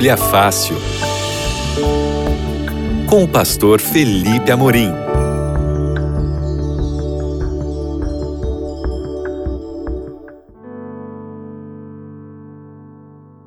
Bíblia Fácil. Com o pastor Felipe Amorim.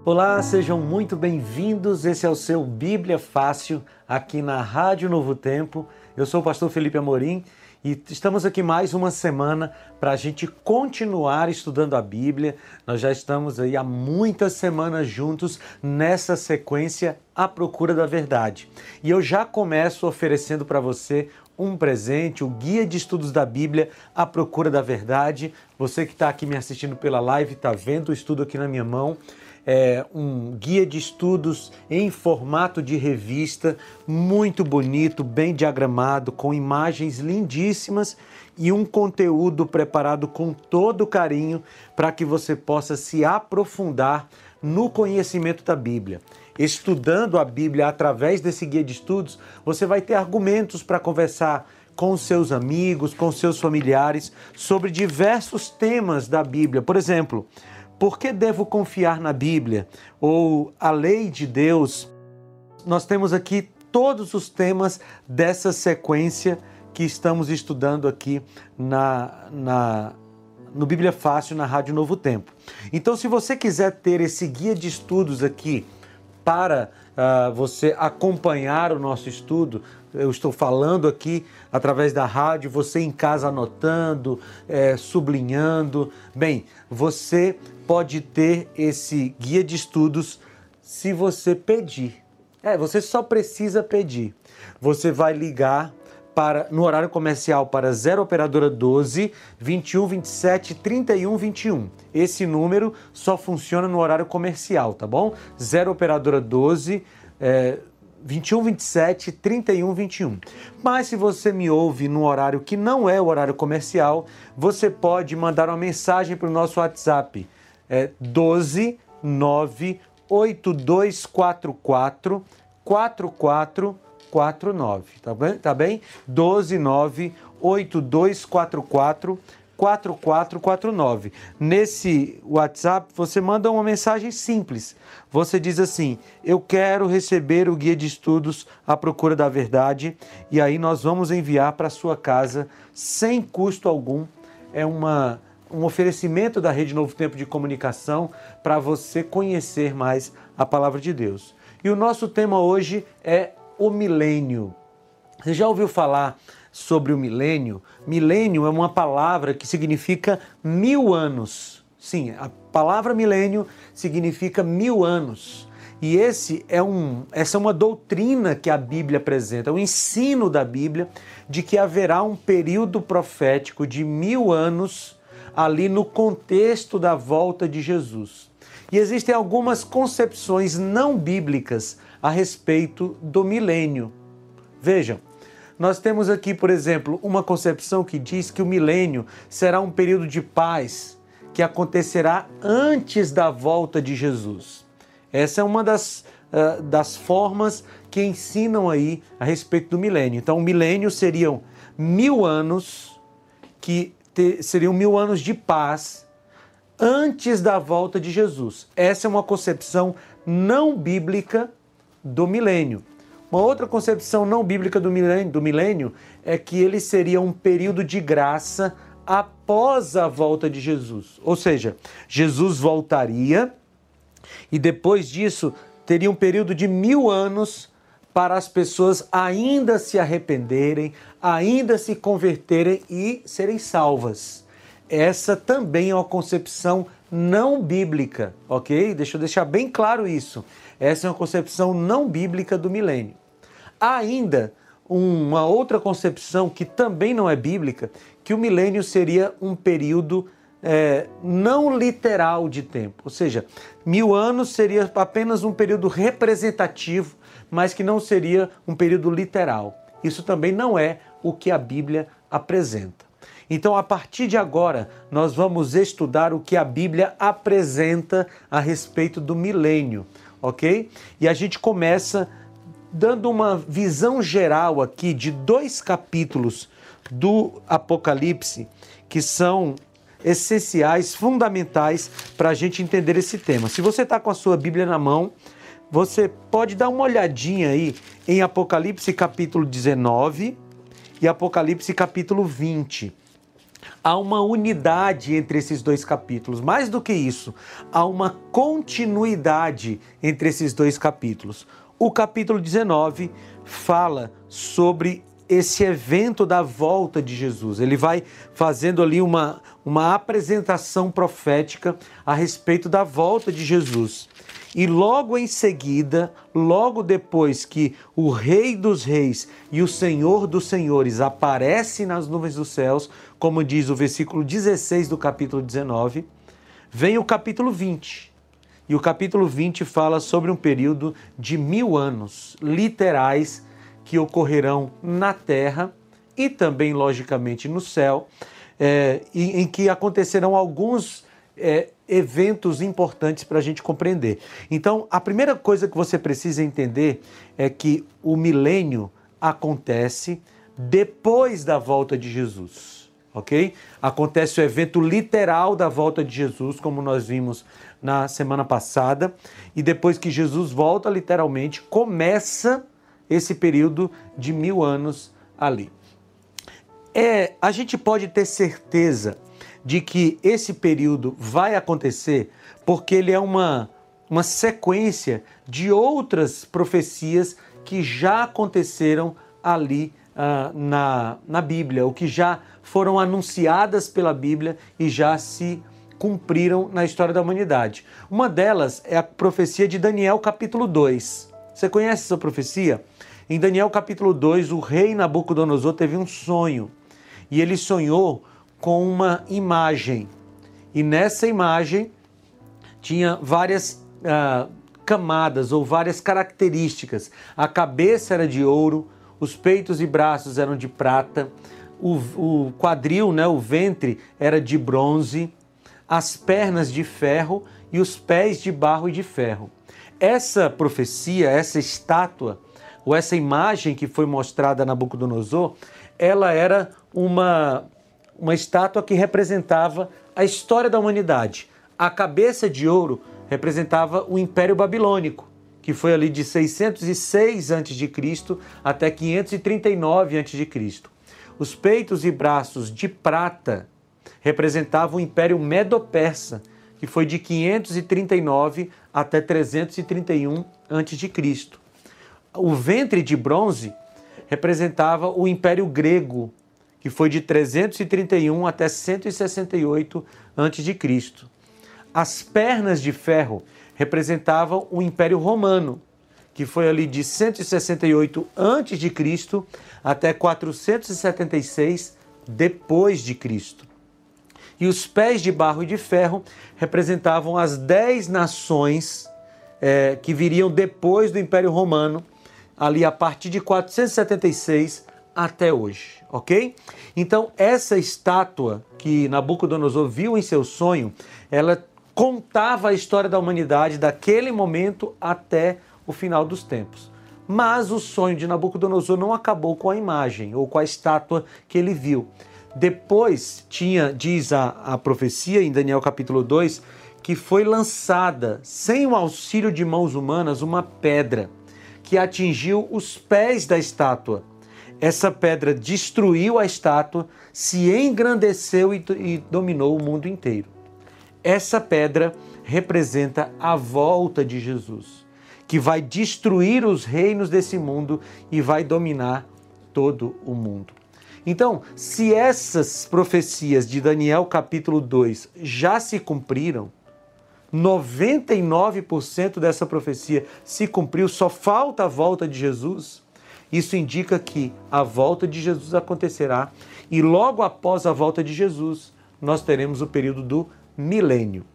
Olá, sejam muito bem-vindos. Esse é o seu Bíblia Fácil aqui na Rádio Novo Tempo. Eu sou o pastor Felipe Amorim e estamos aqui mais uma semana para a gente continuar estudando a Bíblia. Nós já estamos aí há muitas semanas juntos nessa sequência à procura da verdade. E eu já começo oferecendo para você um presente, o Guia de Estudos da Bíblia à Procura da Verdade. Você que está aqui me assistindo pela live, está vendo o estudo aqui na minha mão é, um guia de estudos em formato de revista, muito bonito, bem diagramado, com imagens lindíssimas e um conteúdo preparado com todo carinho para que você possa se aprofundar no conhecimento da Bíblia. Estudando a Bíblia através desse guia de estudos, você vai ter argumentos para conversar com seus amigos, com seus familiares sobre diversos temas da Bíblia. Por exemplo, por que devo confiar na Bíblia? Ou a lei de Deus? Nós temos aqui todos os temas dessa sequência que estamos estudando aqui na, na, no Bíblia Fácil na Rádio Novo Tempo. Então, se você quiser ter esse guia de estudos aqui para uh, você acompanhar o nosso estudo, eu estou falando aqui através da rádio, você em casa anotando, é, sublinhando. Bem, você pode ter esse guia de estudos se você pedir. É, você só precisa pedir. Você vai ligar para no horário comercial para 0 operadora 12 21 27 31 21. Esse número só funciona no horário comercial, tá bom? 0 operadora 12 é, 21 27 31 21. Mas se você me ouve no horário que não é o horário comercial, você pode mandar uma mensagem para o nosso WhatsApp. É 12 9 8244 4449. Tá bem? Tá bem? 12 9 8244 4449. Nesse WhatsApp, você manda uma mensagem simples. Você diz assim: Eu quero receber o guia de estudos à procura da verdade, e aí nós vamos enviar para sua casa sem custo algum. É uma, um oferecimento da Rede Novo Tempo de Comunicação para você conhecer mais a palavra de Deus. E o nosso tema hoje é o milênio. Você já ouviu falar sobre o milênio. Milênio é uma palavra que significa mil anos. Sim, a palavra milênio significa mil anos. E esse é um, essa é uma doutrina que a Bíblia apresenta, o um ensino da Bíblia de que haverá um período profético de mil anos ali no contexto da volta de Jesus. E existem algumas concepções não bíblicas a respeito do milênio. Vejam, nós temos aqui, por exemplo, uma concepção que diz que o milênio será um período de paz que acontecerá antes da volta de Jesus. Essa é uma das, uh, das formas que ensinam aí a respeito do milênio. Então, o milênio seriam mil anos, que ter, seriam mil anos de paz antes da volta de Jesus. Essa é uma concepção não bíblica do milênio. Uma outra concepção não bíblica do milênio, do milênio é que ele seria um período de graça após a volta de Jesus. Ou seja, Jesus voltaria e depois disso teria um período de mil anos para as pessoas ainda se arrependerem, ainda se converterem e serem salvas. Essa também é uma concepção não bíblica, ok? Deixa eu deixar bem claro isso. Essa é uma concepção não bíblica do milênio. Há ainda uma outra concepção que também não é bíblica, que o milênio seria um período é, não literal de tempo. Ou seja, mil anos seria apenas um período representativo, mas que não seria um período literal. Isso também não é o que a Bíblia apresenta. Então, a partir de agora, nós vamos estudar o que a Bíblia apresenta a respeito do milênio, ok? E a gente começa dando uma visão geral aqui de dois capítulos do Apocalipse que são essenciais, fundamentais para a gente entender esse tema. Se você está com a sua Bíblia na mão, você pode dar uma olhadinha aí em Apocalipse capítulo 19 e Apocalipse capítulo 20. Há uma unidade entre esses dois capítulos. Mais do que isso, há uma continuidade entre esses dois capítulos. O capítulo 19 fala sobre esse evento da volta de Jesus. Ele vai fazendo ali uma, uma apresentação profética a respeito da volta de Jesus. E logo em seguida, logo depois que o Rei dos Reis e o Senhor dos Senhores aparece nas nuvens dos céus, como diz o versículo 16 do capítulo 19, vem o capítulo 20. E o capítulo 20 fala sobre um período de mil anos literais que ocorrerão na terra e também, logicamente, no céu, é, em que acontecerão alguns é, eventos importantes para a gente compreender. Então, a primeira coisa que você precisa entender é que o milênio acontece depois da volta de Jesus, ok? Acontece o evento literal da volta de Jesus, como nós vimos na semana passada, e depois que Jesus volta, literalmente, começa esse período de mil anos ali. É, a gente pode ter certeza de que esse período vai acontecer porque ele é uma, uma sequência de outras profecias que já aconteceram ali uh, na, na Bíblia, ou que já foram anunciadas pela Bíblia e já se cumpriram na história da humanidade. Uma delas é a profecia de Daniel, capítulo 2. Você conhece essa profecia? Em Daniel, capítulo 2, o rei Nabucodonosor teve um sonho e ele sonhou com uma imagem. E nessa imagem tinha várias uh, camadas ou várias características. A cabeça era de ouro, os peitos e braços eram de prata, o, o quadril, né, o ventre, era de bronze, as pernas de ferro e os pés de barro e de ferro. Essa profecia, essa estátua, ou essa imagem que foi mostrada a Nabucodonosor, ela era uma uma estátua que representava a história da humanidade. A cabeça de ouro representava o Império Babilônico, que foi ali de 606 a.C. até 539 a.C. Os peitos e braços de prata representavam o Império Medo-Persa, que foi de 539 até 331 a.C. O ventre de bronze representava o Império Grego, que foi de 331 até 168 a.C. As pernas de ferro representavam o Império Romano, que foi ali de 168 a.C. até 476 depois de Cristo. E os pés de barro e de ferro representavam as dez nações é, que viriam depois do Império Romano, ali a partir de 476 até hoje, ok? Então, essa estátua que Nabucodonosor viu em seu sonho, ela contava a história da humanidade daquele momento até o final dos tempos. Mas o sonho de Nabucodonosor não acabou com a imagem ou com a estátua que ele viu. Depois tinha, diz a, a profecia em Daniel capítulo 2, que foi lançada, sem o auxílio de mãos humanas, uma pedra que atingiu os pés da estátua essa pedra destruiu a estátua, se engrandeceu e, e dominou o mundo inteiro. Essa pedra representa a volta de Jesus, que vai destruir os reinos desse mundo e vai dominar todo o mundo. Então, se essas profecias de Daniel capítulo 2 já se cumpriram, 99% dessa profecia se cumpriu, só falta a volta de Jesus. Isso indica que a volta de Jesus acontecerá e logo após a volta de Jesus, nós teremos o período do milênio.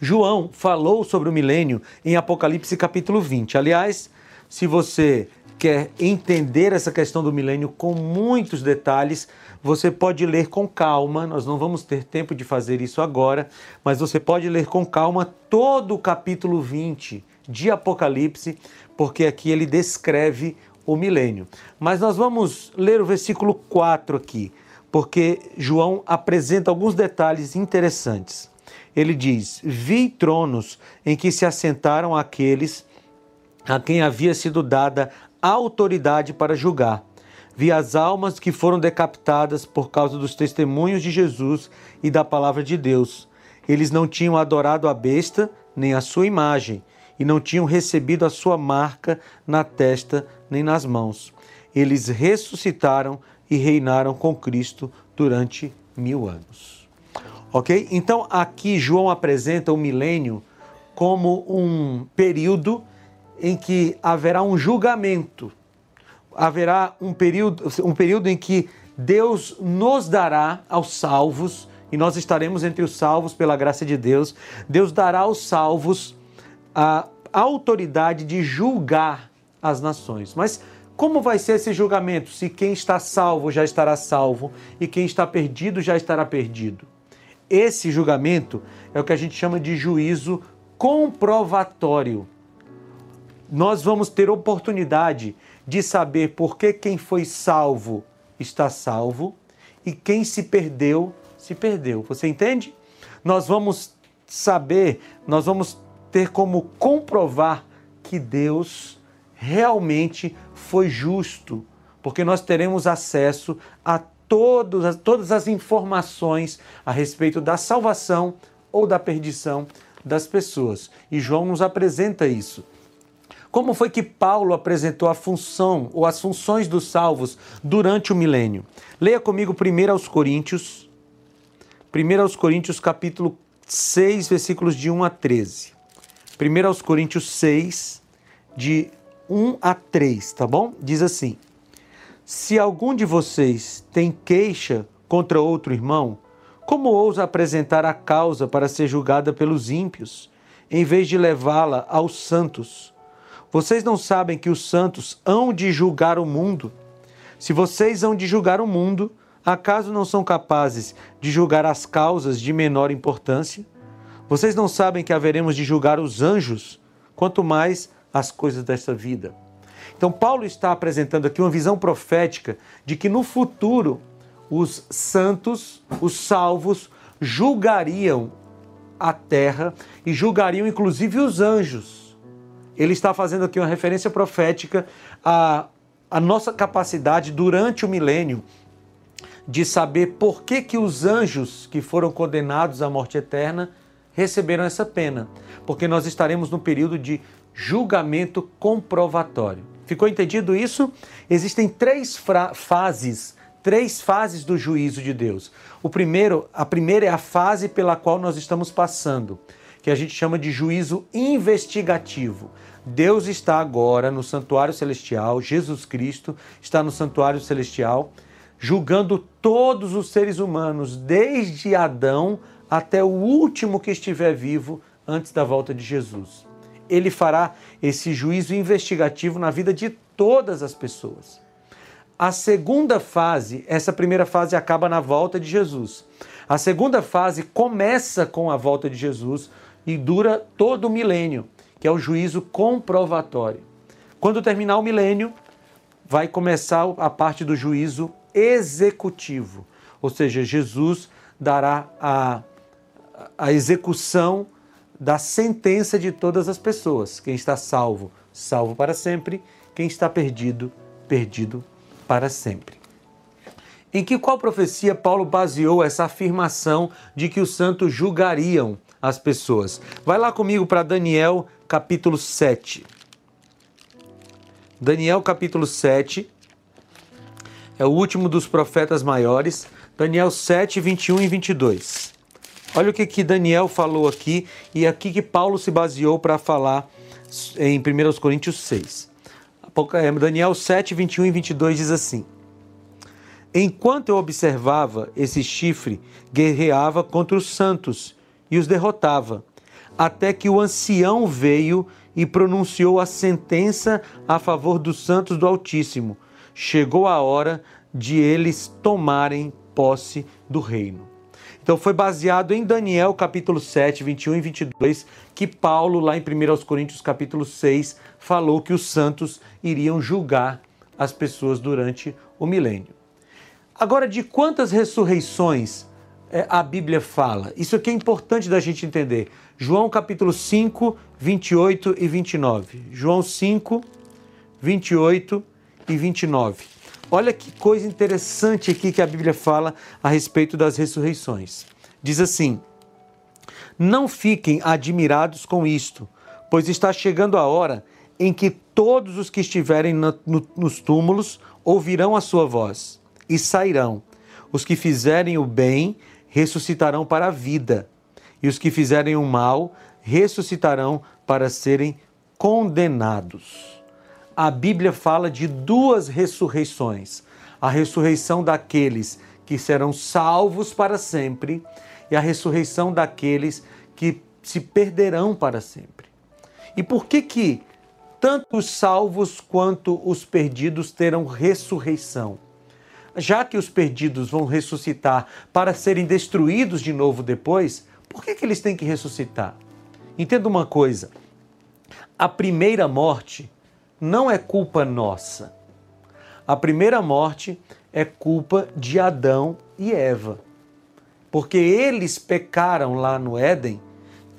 João falou sobre o milênio em Apocalipse capítulo 20. Aliás, se você quer entender essa questão do milênio com muitos detalhes, você pode ler com calma. Nós não vamos ter tempo de fazer isso agora, mas você pode ler com calma todo o capítulo 20 de Apocalipse, porque aqui ele descreve o milênio. Mas nós vamos ler o versículo 4 aqui, porque João apresenta alguns detalhes interessantes. Ele diz: Vi tronos em que se assentaram aqueles a quem havia sido dada autoridade para julgar. Vi as almas que foram decapitadas por causa dos testemunhos de Jesus e da palavra de Deus. Eles não tinham adorado a besta nem a sua imagem, e não tinham recebido a sua marca na testa nem nas mãos. Eles ressuscitaram e reinaram com Cristo durante mil anos. Ok? Então aqui João apresenta o milênio como um período em que haverá um julgamento, haverá um período, um período em que Deus nos dará aos salvos, e nós estaremos entre os salvos pela graça de Deus, Deus dará aos salvos a autoridade de julgar as nações. Mas como vai ser esse julgamento se quem está salvo já estará salvo e quem está perdido já estará perdido? Esse julgamento é o que a gente chama de juízo comprovatório nós vamos ter oportunidade de saber por que quem foi salvo está salvo e quem se perdeu, se perdeu. Você entende? Nós vamos saber, nós vamos ter como comprovar que Deus realmente foi justo, porque nós teremos acesso a todas, todas as informações a respeito da salvação ou da perdição das pessoas. E João nos apresenta isso. Como foi que Paulo apresentou a função ou as funções dos salvos durante o milênio? Leia comigo 1 aos Coríntios, 1 aos Coríntios capítulo 6, versículos de 1 a 13. 1 aos Coríntios 6, de 1 a 3, tá bom? Diz assim: Se algum de vocês tem queixa contra outro irmão, como ousa apresentar a causa para ser julgada pelos ímpios, em vez de levá-la aos santos? Vocês não sabem que os santos hão de julgar o mundo? Se vocês hão de julgar o mundo, acaso não são capazes de julgar as causas de menor importância? Vocês não sabem que haveremos de julgar os anjos, quanto mais as coisas desta vida? Então, Paulo está apresentando aqui uma visão profética de que no futuro os santos, os salvos, julgariam a terra e julgariam inclusive os anjos ele está fazendo aqui uma referência profética à, à nossa capacidade durante o milênio de saber por que, que os anjos que foram condenados à morte eterna receberam essa pena. Porque nós estaremos no período de julgamento comprovatório. Ficou entendido isso? Existem três fases, três fases do juízo de Deus. O primeiro, a primeira é a fase pela qual nós estamos passando, que a gente chama de juízo investigativo. Deus está agora no santuário celestial, Jesus Cristo está no santuário celestial, julgando todos os seres humanos, desde Adão até o último que estiver vivo antes da volta de Jesus. Ele fará esse juízo investigativo na vida de todas as pessoas. A segunda fase, essa primeira fase acaba na volta de Jesus. A segunda fase começa com a volta de Jesus e dura todo o milênio que é o juízo comprovatório. Quando terminar o milênio, vai começar a parte do juízo executivo, ou seja, Jesus dará a, a execução da sentença de todas as pessoas. Quem está salvo, salvo para sempre. Quem está perdido, perdido para sempre. Em que qual profecia Paulo baseou essa afirmação de que os santos julgariam as pessoas? Vai lá comigo para Daniel capítulo 7. Daniel, capítulo 7, é o último dos profetas maiores. Daniel 7, 21 e 22. Olha o que, que Daniel falou aqui e aqui que Paulo se baseou para falar em 1 Coríntios 6. É, Daniel 7, 21 e 22 diz assim: Enquanto eu observava, esse chifre guerreava contra os santos e os derrotava até que o ancião veio e pronunciou a sentença a favor dos santos do Altíssimo. Chegou a hora de eles tomarem posse do reino. Então foi baseado em Daniel capítulo 7, 21 e 22, que Paulo, lá em 1 Coríntios capítulo 6, falou que os santos iriam julgar as pessoas durante o milênio. Agora, de quantas ressurreições é, a Bíblia fala? Isso aqui é importante da gente entender. João capítulo 5, 28 e 29. João 5, 28 e 29. Olha que coisa interessante aqui que a Bíblia fala a respeito das ressurreições. Diz assim: Não fiquem admirados com isto, pois está chegando a hora em que todos os que estiverem no, no, nos túmulos ouvirão a sua voz e sairão. Os que fizerem o bem ressuscitarão para a vida, e os que fizerem o mal ressuscitarão para serem condenados. A Bíblia fala de duas ressurreições: a ressurreição daqueles que serão salvos para sempre e a ressurreição daqueles que se perderão para sempre. E por que que tanto os salvos quanto os perdidos terão ressurreição? Já que os perdidos vão ressuscitar para serem destruídos de novo depois, por que, que eles têm que ressuscitar? Entenda uma coisa: a primeira morte não é culpa nossa. A primeira morte é culpa de Adão e Eva. Porque eles pecaram lá no Éden,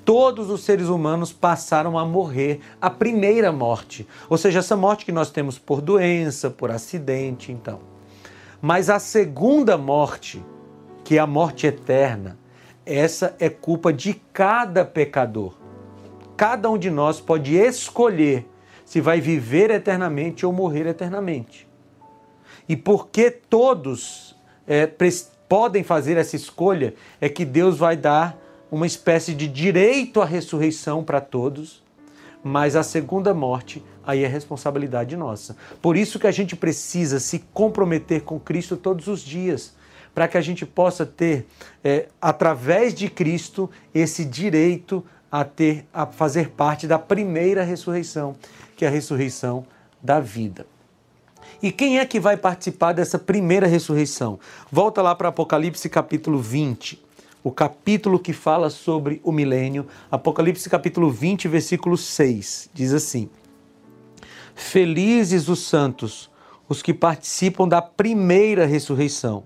todos os seres humanos passaram a morrer a primeira morte. Ou seja, essa morte que nós temos por doença, por acidente, então. Mas a segunda morte, que é a morte eterna, essa é culpa de cada pecador. Cada um de nós pode escolher se vai viver eternamente ou morrer eternamente. E porque todos é, podem fazer essa escolha, é que Deus vai dar uma espécie de direito à ressurreição para todos, mas a segunda morte aí é responsabilidade nossa. Por isso que a gente precisa se comprometer com Cristo todos os dias, para que a gente possa ter, é, através de Cristo, esse direito a ter, a fazer parte da primeira ressurreição, que é a ressurreição da vida. E quem é que vai participar dessa primeira ressurreição? Volta lá para Apocalipse capítulo 20, o capítulo que fala sobre o milênio. Apocalipse capítulo 20, versículo 6, diz assim: Felizes os santos, os que participam da primeira ressurreição.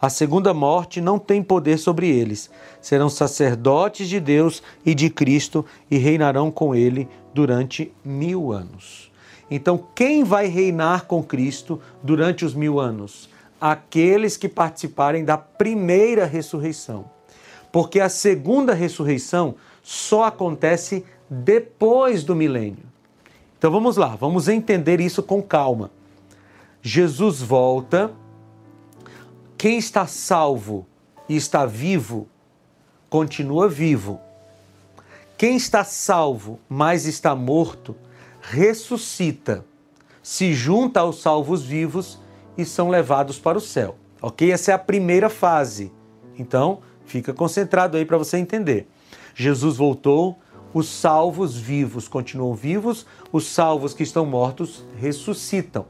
A segunda morte não tem poder sobre eles. Serão sacerdotes de Deus e de Cristo e reinarão com ele durante mil anos. Então, quem vai reinar com Cristo durante os mil anos? Aqueles que participarem da primeira ressurreição. Porque a segunda ressurreição só acontece depois do milênio. Então vamos lá, vamos entender isso com calma. Jesus volta quem está salvo e está vivo, continua vivo. Quem está salvo, mas está morto, ressuscita, se junta aos salvos vivos e são levados para o céu. Ok? Essa é a primeira fase. Então, fica concentrado aí para você entender. Jesus voltou, os salvos vivos continuam vivos, os salvos que estão mortos ressuscitam.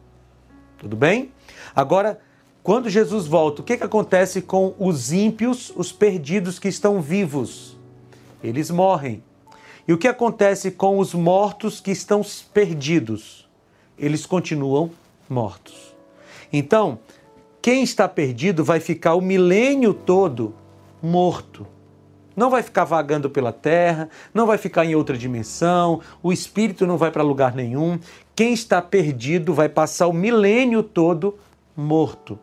Tudo bem? Agora, quando Jesus volta, o que, que acontece com os ímpios, os perdidos que estão vivos? Eles morrem. E o que acontece com os mortos que estão perdidos? Eles continuam mortos. Então, quem está perdido vai ficar o milênio todo morto. Não vai ficar vagando pela terra, não vai ficar em outra dimensão, o espírito não vai para lugar nenhum. Quem está perdido vai passar o milênio todo morto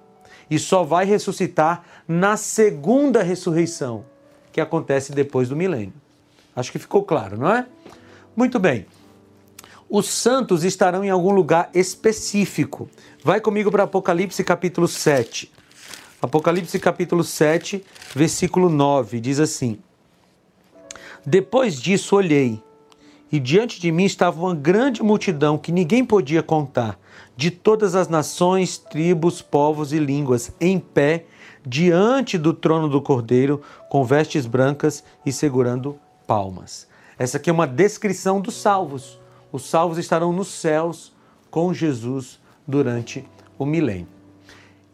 e só vai ressuscitar na segunda ressurreição, que acontece depois do milênio. Acho que ficou claro, não é? Muito bem. Os santos estarão em algum lugar específico. Vai comigo para Apocalipse capítulo 7. Apocalipse capítulo 7, versículo 9, diz assim: Depois disso olhei, e diante de mim estava uma grande multidão que ninguém podia contar, de todas as nações, tribos, povos e línguas, em pé, diante do trono do Cordeiro, com vestes brancas e segurando palmas. Essa aqui é uma descrição dos salvos. Os salvos estarão nos céus com Jesus durante o milênio.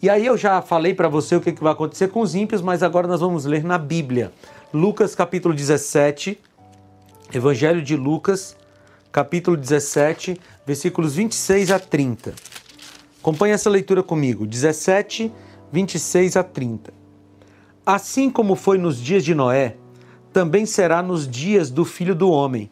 E aí eu já falei para você o que vai acontecer com os ímpios, mas agora nós vamos ler na Bíblia. Lucas capítulo 17, Evangelho de Lucas, capítulo 17, versículos 26 a 30. Acompanhe essa leitura comigo, 17, 26 a 30. Assim como foi nos dias de Noé, também será nos dias do filho do homem.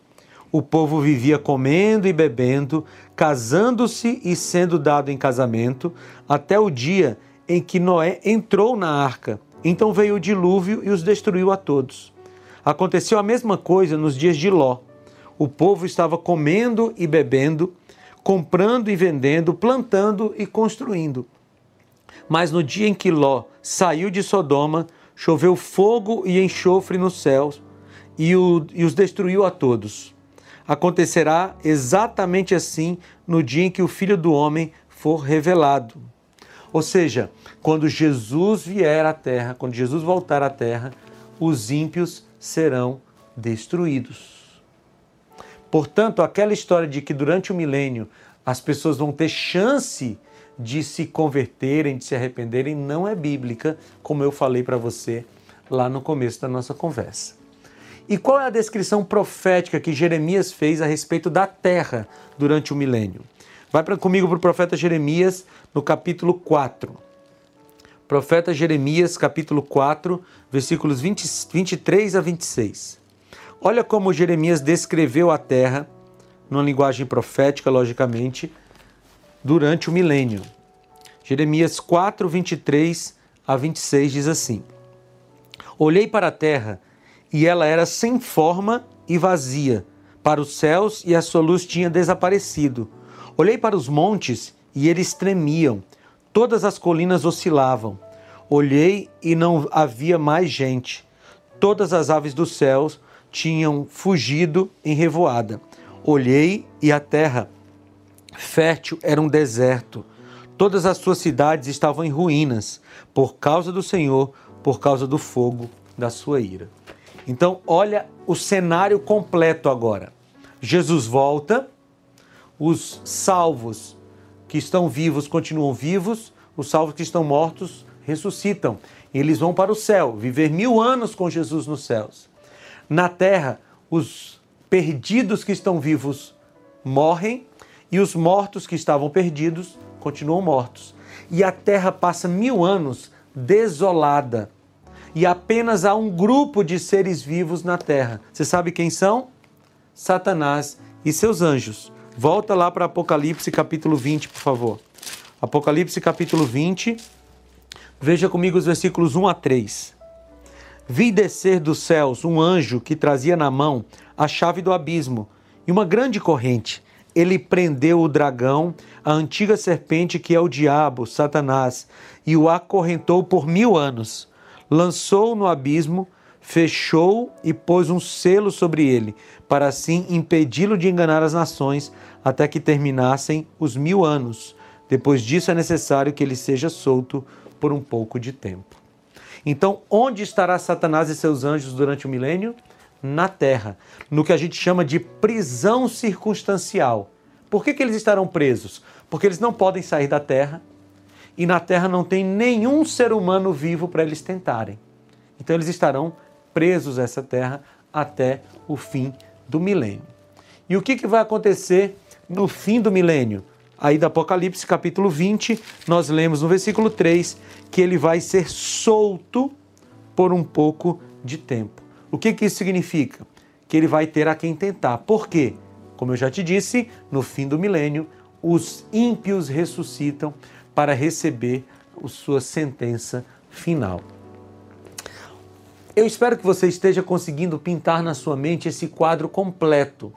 O povo vivia comendo e bebendo, casando-se e sendo dado em casamento, até o dia em que Noé entrou na arca. Então veio o dilúvio e os destruiu a todos. Aconteceu a mesma coisa nos dias de Ló. O povo estava comendo e bebendo, comprando e vendendo, plantando e construindo. Mas no dia em que Ló saiu de Sodoma, choveu fogo e enxofre nos céus e, o, e os destruiu a todos. Acontecerá exatamente assim no dia em que o Filho do Homem for revelado. Ou seja, quando Jesus vier à terra, quando Jesus voltar à terra, os ímpios serão destruídos. Portanto, aquela história de que durante o milênio as pessoas vão ter chance de se converterem, de se arrependerem, não é bíblica, como eu falei para você lá no começo da nossa conversa. E qual é a descrição profética que Jeremias fez a respeito da terra durante o milênio? Vai pra, comigo para o profeta Jeremias, no capítulo 4. Profeta Jeremias, capítulo 4, versículos 20, 23 a 26. Olha como Jeremias descreveu a terra, numa linguagem profética, logicamente, durante o milênio. Jeremias 4, 23 a 26 diz assim: Olhei para a terra e ela era sem forma e vazia. Para os céus e a sua luz tinha desaparecido. Olhei para os montes e eles tremiam. Todas as colinas oscilavam. Olhei e não havia mais gente. Todas as aves dos céus tinham fugido em revoada. Olhei e a terra fértil era um deserto. Todas as suas cidades estavam em ruínas, por causa do Senhor, por causa do fogo da sua ira. Então, olha o cenário completo agora. Jesus volta, os salvos que estão vivos continuam vivos, os salvos que estão mortos ressuscitam. Eles vão para o céu, viver mil anos com Jesus nos céus. Na terra, os perdidos que estão vivos morrem e os mortos que estavam perdidos continuam mortos. E a terra passa mil anos desolada. E apenas há um grupo de seres vivos na terra. Você sabe quem são? Satanás e seus anjos. Volta lá para Apocalipse capítulo 20, por favor. Apocalipse capítulo 20. Veja comigo os versículos 1 a 3. Vi descer dos céus um anjo que trazia na mão a chave do abismo e uma grande corrente ele prendeu o dragão, a antiga serpente que é o diabo, Satanás, e o acorrentou por mil anos. Lançou no abismo, fechou e pôs um selo sobre ele, para assim impedi-lo de enganar as nações até que terminassem os mil anos. Depois disso é necessário que ele seja solto por um pouco de tempo. Então, onde estará Satanás e seus anjos durante o milênio? na terra, no que a gente chama de prisão circunstancial. Por que, que eles estarão presos? Porque eles não podem sair da terra e na terra não tem nenhum ser humano vivo para eles tentarem. Então eles estarão presos a essa terra até o fim do milênio. E o que, que vai acontecer no fim do milênio? Aí do Apocalipse capítulo 20, nós lemos no versículo 3 que ele vai ser solto por um pouco de tempo. O que, que isso significa? Que ele vai ter a quem tentar. Por quê? Como eu já te disse, no fim do milênio, os ímpios ressuscitam para receber sua sentença final. Eu espero que você esteja conseguindo pintar na sua mente esse quadro completo.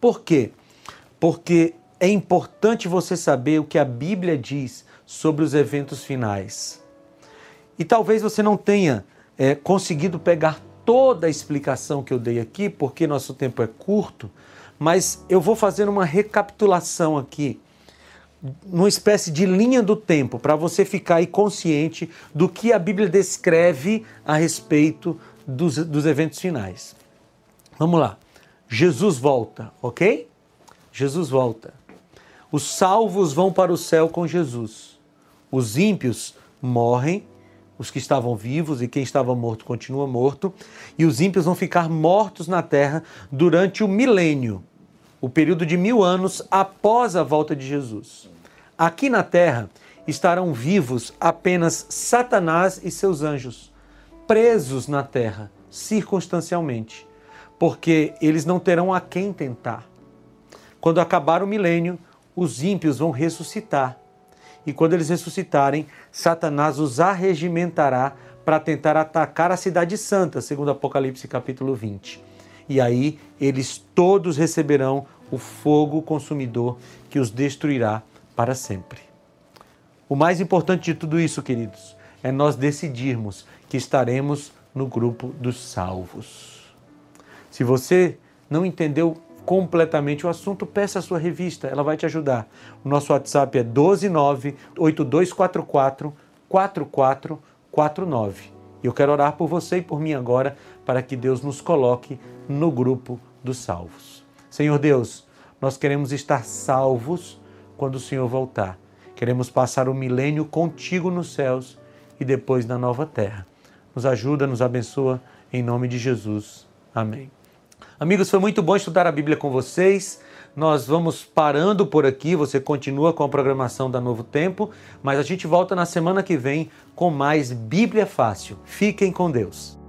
Por quê? Porque é importante você saber o que a Bíblia diz sobre os eventos finais. E talvez você não tenha é, conseguido pegar toda a explicação que eu dei aqui, porque nosso tempo é curto, mas eu vou fazer uma recapitulação aqui, numa espécie de linha do tempo, para você ficar aí consciente do que a Bíblia descreve a respeito dos, dos eventos finais. Vamos lá. Jesus volta, ok? Jesus volta. Os salvos vão para o céu com Jesus. Os ímpios morrem os que estavam vivos e quem estava morto continua morto, e os ímpios vão ficar mortos na terra durante o milênio, o período de mil anos após a volta de Jesus. Aqui na terra estarão vivos apenas Satanás e seus anjos. presos na terra, circunstancialmente, porque eles não terão a quem tentar. Quando acabar o milênio, os ímpios vão ressuscitar. E quando eles ressuscitarem, Satanás os arregimentará para tentar atacar a cidade santa, segundo Apocalipse capítulo 20. E aí eles todos receberão o fogo consumidor que os destruirá para sempre. O mais importante de tudo isso, queridos, é nós decidirmos que estaremos no grupo dos salvos. Se você não entendeu completamente o assunto, peça a sua revista, ela vai te ajudar. O nosso WhatsApp é 1298244 4449. E eu quero orar por você e por mim agora para que Deus nos coloque no grupo dos salvos. Senhor Deus, nós queremos estar salvos quando o Senhor voltar. Queremos passar o milênio contigo nos céus e depois na nova terra. Nos ajuda, nos abençoa, em nome de Jesus. Amém. Amigos, foi muito bom estudar a Bíblia com vocês. Nós vamos parando por aqui, você continua com a programação da Novo Tempo, mas a gente volta na semana que vem com mais Bíblia Fácil. Fiquem com Deus.